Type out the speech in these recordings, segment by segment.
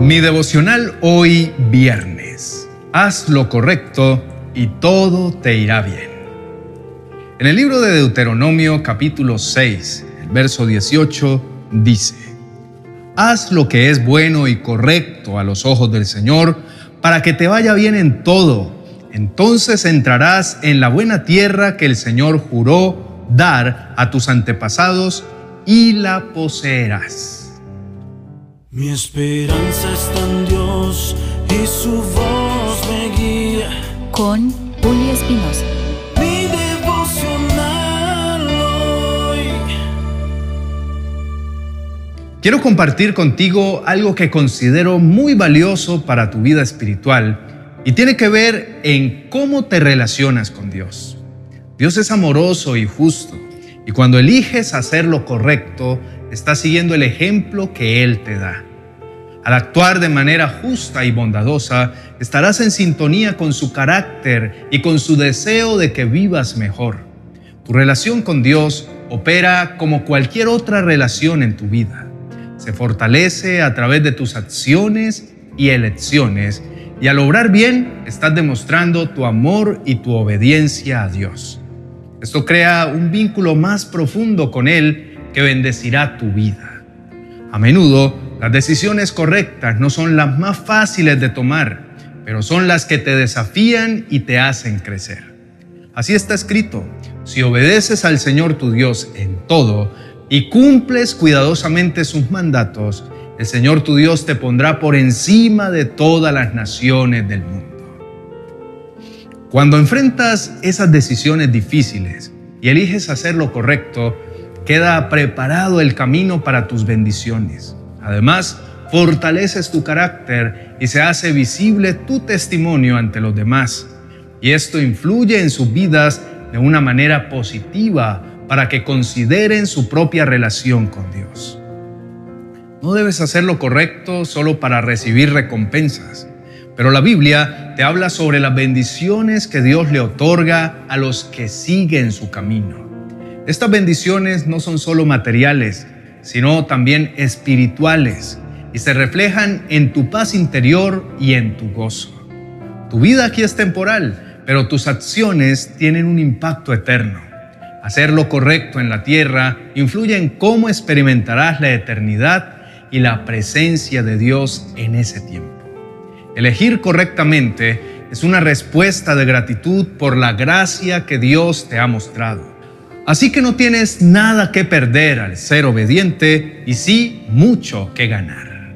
Mi devocional hoy viernes. Haz lo correcto y todo te irá bien. En el libro de Deuteronomio capítulo 6, el verso 18 dice, Haz lo que es bueno y correcto a los ojos del Señor para que te vaya bien en todo. Entonces entrarás en la buena tierra que el Señor juró dar a tus antepasados y la poseerás. Mi esperanza está en Dios y su voz me guía. Con Julio Espinosa. Mi devocional hoy. Quiero compartir contigo algo que considero muy valioso para tu vida espiritual y tiene que ver en cómo te relacionas con Dios. Dios es amoroso y justo y cuando eliges hacer lo correcto, estás siguiendo el ejemplo que Él te da. Al actuar de manera justa y bondadosa, estarás en sintonía con su carácter y con su deseo de que vivas mejor. Tu relación con Dios opera como cualquier otra relación en tu vida. Se fortalece a través de tus acciones y elecciones y al obrar bien estás demostrando tu amor y tu obediencia a Dios. Esto crea un vínculo más profundo con Él que bendecirá tu vida. A menudo, las decisiones correctas no son las más fáciles de tomar, pero son las que te desafían y te hacen crecer. Así está escrito, si obedeces al Señor tu Dios en todo y cumples cuidadosamente sus mandatos, el Señor tu Dios te pondrá por encima de todas las naciones del mundo. Cuando enfrentas esas decisiones difíciles y eliges hacer lo correcto, queda preparado el camino para tus bendiciones. Además, fortaleces tu carácter y se hace visible tu testimonio ante los demás. Y esto influye en sus vidas de una manera positiva para que consideren su propia relación con Dios. No debes hacer lo correcto solo para recibir recompensas, pero la Biblia te habla sobre las bendiciones que Dios le otorga a los que siguen su camino. Estas bendiciones no son solo materiales, sino también espirituales y se reflejan en tu paz interior y en tu gozo. Tu vida aquí es temporal, pero tus acciones tienen un impacto eterno. Hacer lo correcto en la tierra influye en cómo experimentarás la eternidad y la presencia de Dios en ese tiempo. Elegir correctamente es una respuesta de gratitud por la gracia que Dios te ha mostrado. Así que no tienes nada que perder al ser obediente y sí mucho que ganar.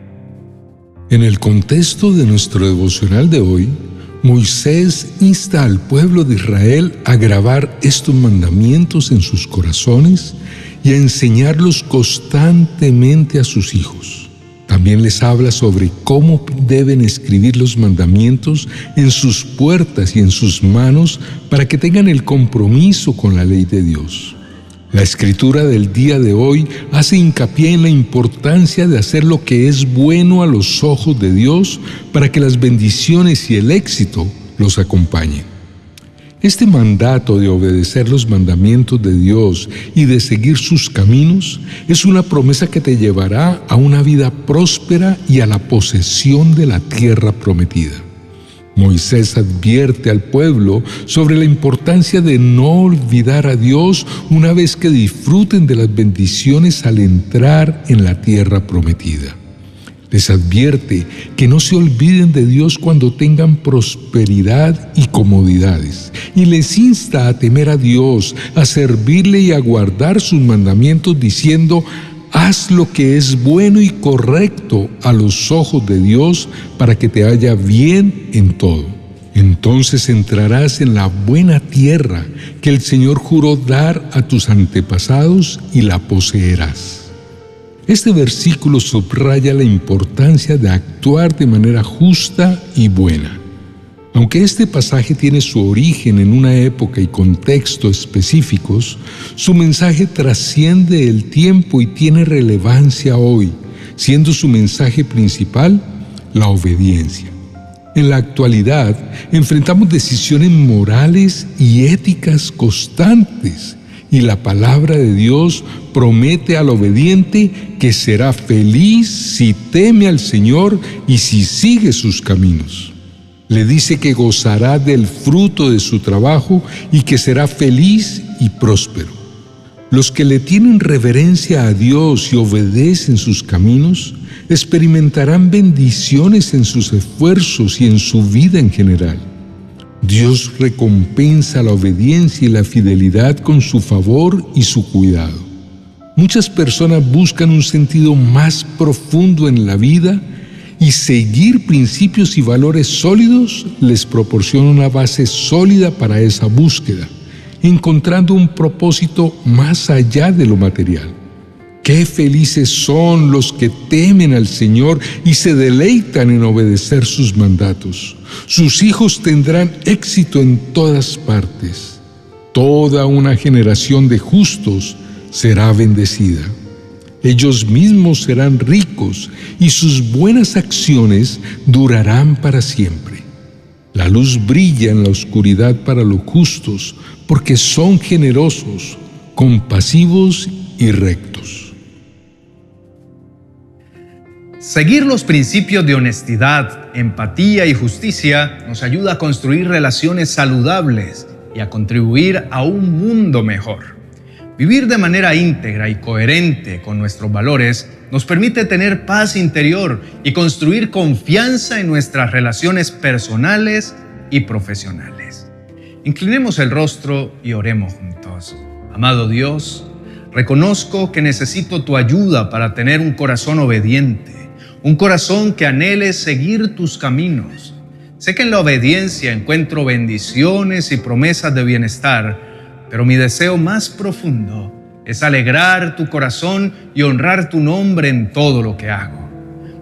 En el contexto de nuestro devocional de hoy, Moisés insta al pueblo de Israel a grabar estos mandamientos en sus corazones y a enseñarlos constantemente a sus hijos. También les habla sobre cómo deben escribir los mandamientos en sus puertas y en sus manos para que tengan el compromiso con la ley de Dios. La escritura del día de hoy hace hincapié en la importancia de hacer lo que es bueno a los ojos de Dios para que las bendiciones y el éxito los acompañen. Este mandato de obedecer los mandamientos de Dios y de seguir sus caminos es una promesa que te llevará a una vida próspera y a la posesión de la tierra prometida. Moisés advierte al pueblo sobre la importancia de no olvidar a Dios una vez que disfruten de las bendiciones al entrar en la tierra prometida. Les advierte que no se olviden de Dios cuando tengan prosperidad y comodidades. Y les insta a temer a Dios, a servirle y a guardar sus mandamientos diciendo, haz lo que es bueno y correcto a los ojos de Dios para que te haya bien en todo. Entonces entrarás en la buena tierra que el Señor juró dar a tus antepasados y la poseerás. Este versículo subraya la importancia de actuar de manera justa y buena. Aunque este pasaje tiene su origen en una época y contexto específicos, su mensaje trasciende el tiempo y tiene relevancia hoy, siendo su mensaje principal la obediencia. En la actualidad enfrentamos decisiones morales y éticas constantes y la palabra de Dios promete al obediente que será feliz si teme al Señor y si sigue sus caminos. Le dice que gozará del fruto de su trabajo y que será feliz y próspero. Los que le tienen reverencia a Dios y obedecen sus caminos, experimentarán bendiciones en sus esfuerzos y en su vida en general. Dios recompensa la obediencia y la fidelidad con su favor y su cuidado. Muchas personas buscan un sentido más profundo en la vida y seguir principios y valores sólidos les proporciona una base sólida para esa búsqueda, encontrando un propósito más allá de lo material. Qué felices son los que temen al Señor y se deleitan en obedecer sus mandatos. Sus hijos tendrán éxito en todas partes. Toda una generación de justos será bendecida. Ellos mismos serán ricos y sus buenas acciones durarán para siempre. La luz brilla en la oscuridad para los justos porque son generosos, compasivos y rectos. Seguir los principios de honestidad, empatía y justicia nos ayuda a construir relaciones saludables y a contribuir a un mundo mejor. Vivir de manera íntegra y coherente con nuestros valores nos permite tener paz interior y construir confianza en nuestras relaciones personales y profesionales. Inclinemos el rostro y oremos juntos. Amado Dios, reconozco que necesito tu ayuda para tener un corazón obediente un corazón que anhele seguir tus caminos. Sé que en la obediencia encuentro bendiciones y promesas de bienestar, pero mi deseo más profundo es alegrar tu corazón y honrar tu nombre en todo lo que hago.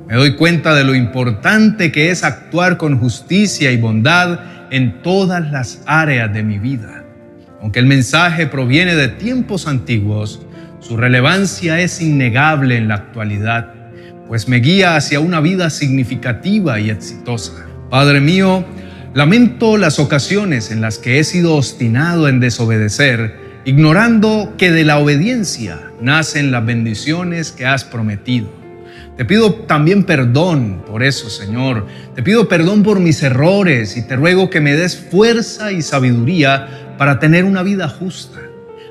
Me doy cuenta de lo importante que es actuar con justicia y bondad en todas las áreas de mi vida. Aunque el mensaje proviene de tiempos antiguos, su relevancia es innegable en la actualidad pues me guía hacia una vida significativa y exitosa. Padre mío, lamento las ocasiones en las que he sido obstinado en desobedecer, ignorando que de la obediencia nacen las bendiciones que has prometido. Te pido también perdón por eso, Señor. Te pido perdón por mis errores y te ruego que me des fuerza y sabiduría para tener una vida justa.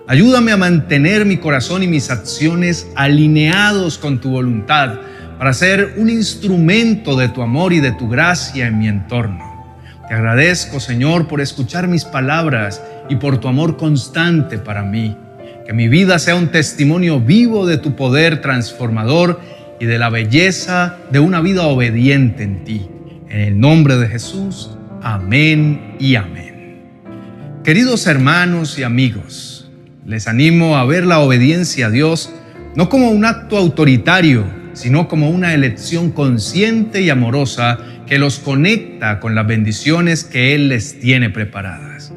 Ayúdame a mantener mi corazón y mis acciones alineados con tu voluntad para ser un instrumento de tu amor y de tu gracia en mi entorno. Te agradezco, Señor, por escuchar mis palabras y por tu amor constante para mí. Que mi vida sea un testimonio vivo de tu poder transformador y de la belleza de una vida obediente en ti. En el nombre de Jesús, amén y amén. Queridos hermanos y amigos, les animo a ver la obediencia a Dios no como un acto autoritario, sino como una elección consciente y amorosa que los conecta con las bendiciones que Él les tiene preparadas.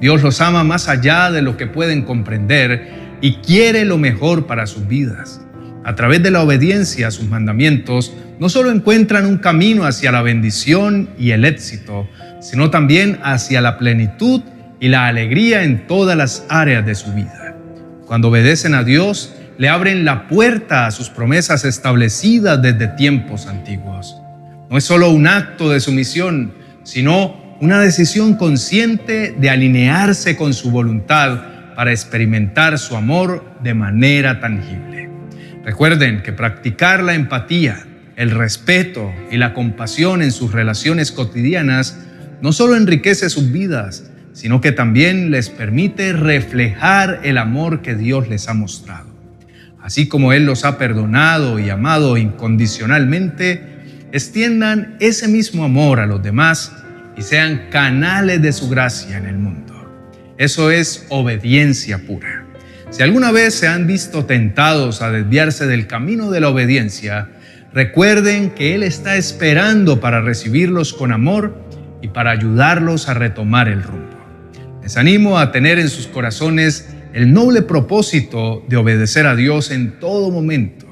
Dios los ama más allá de lo que pueden comprender y quiere lo mejor para sus vidas. A través de la obediencia a sus mandamientos, no solo encuentran un camino hacia la bendición y el éxito, sino también hacia la plenitud y la alegría en todas las áreas de su vida. Cuando obedecen a Dios, le abren la puerta a sus promesas establecidas desde tiempos antiguos. No es solo un acto de sumisión, sino una decisión consciente de alinearse con su voluntad para experimentar su amor de manera tangible. Recuerden que practicar la empatía, el respeto y la compasión en sus relaciones cotidianas no solo enriquece sus vidas, sino que también les permite reflejar el amor que Dios les ha mostrado así como Él los ha perdonado y amado incondicionalmente, extiendan ese mismo amor a los demás y sean canales de su gracia en el mundo. Eso es obediencia pura. Si alguna vez se han visto tentados a desviarse del camino de la obediencia, recuerden que Él está esperando para recibirlos con amor y para ayudarlos a retomar el rumbo. Les animo a tener en sus corazones el noble propósito de obedecer a Dios en todo momento.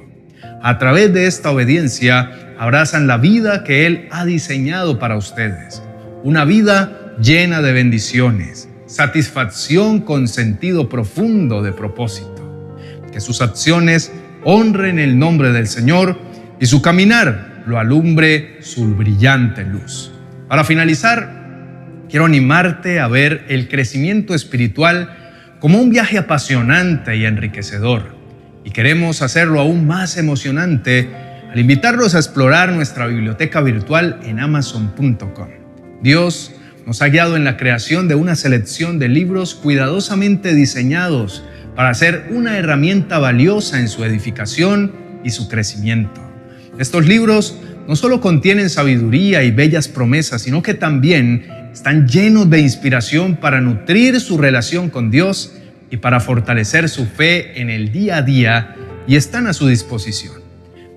A través de esta obediencia abrazan la vida que Él ha diseñado para ustedes, una vida llena de bendiciones, satisfacción con sentido profundo de propósito. Que sus acciones honren el nombre del Señor y su caminar lo alumbre su brillante luz. Para finalizar, quiero animarte a ver el crecimiento espiritual como un viaje apasionante y enriquecedor. Y queremos hacerlo aún más emocionante al invitarlos a explorar nuestra biblioteca virtual en amazon.com. Dios nos ha guiado en la creación de una selección de libros cuidadosamente diseñados para ser una herramienta valiosa en su edificación y su crecimiento. Estos libros no solo contienen sabiduría y bellas promesas, sino que también están llenos de inspiración para nutrir su relación con Dios y para fortalecer su fe en el día a día y están a su disposición.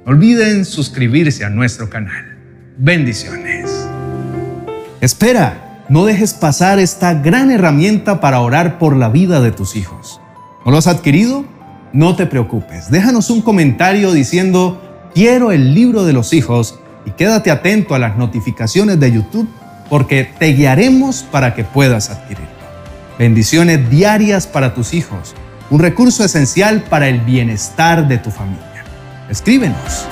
No olviden suscribirse a nuestro canal. Bendiciones. Espera, no dejes pasar esta gran herramienta para orar por la vida de tus hijos. ¿No lo has adquirido? No te preocupes. Déjanos un comentario diciendo quiero el libro de los hijos y quédate atento a las notificaciones de YouTube porque te guiaremos para que puedas adquirirlo. Bendiciones diarias para tus hijos, un recurso esencial para el bienestar de tu familia. Escríbenos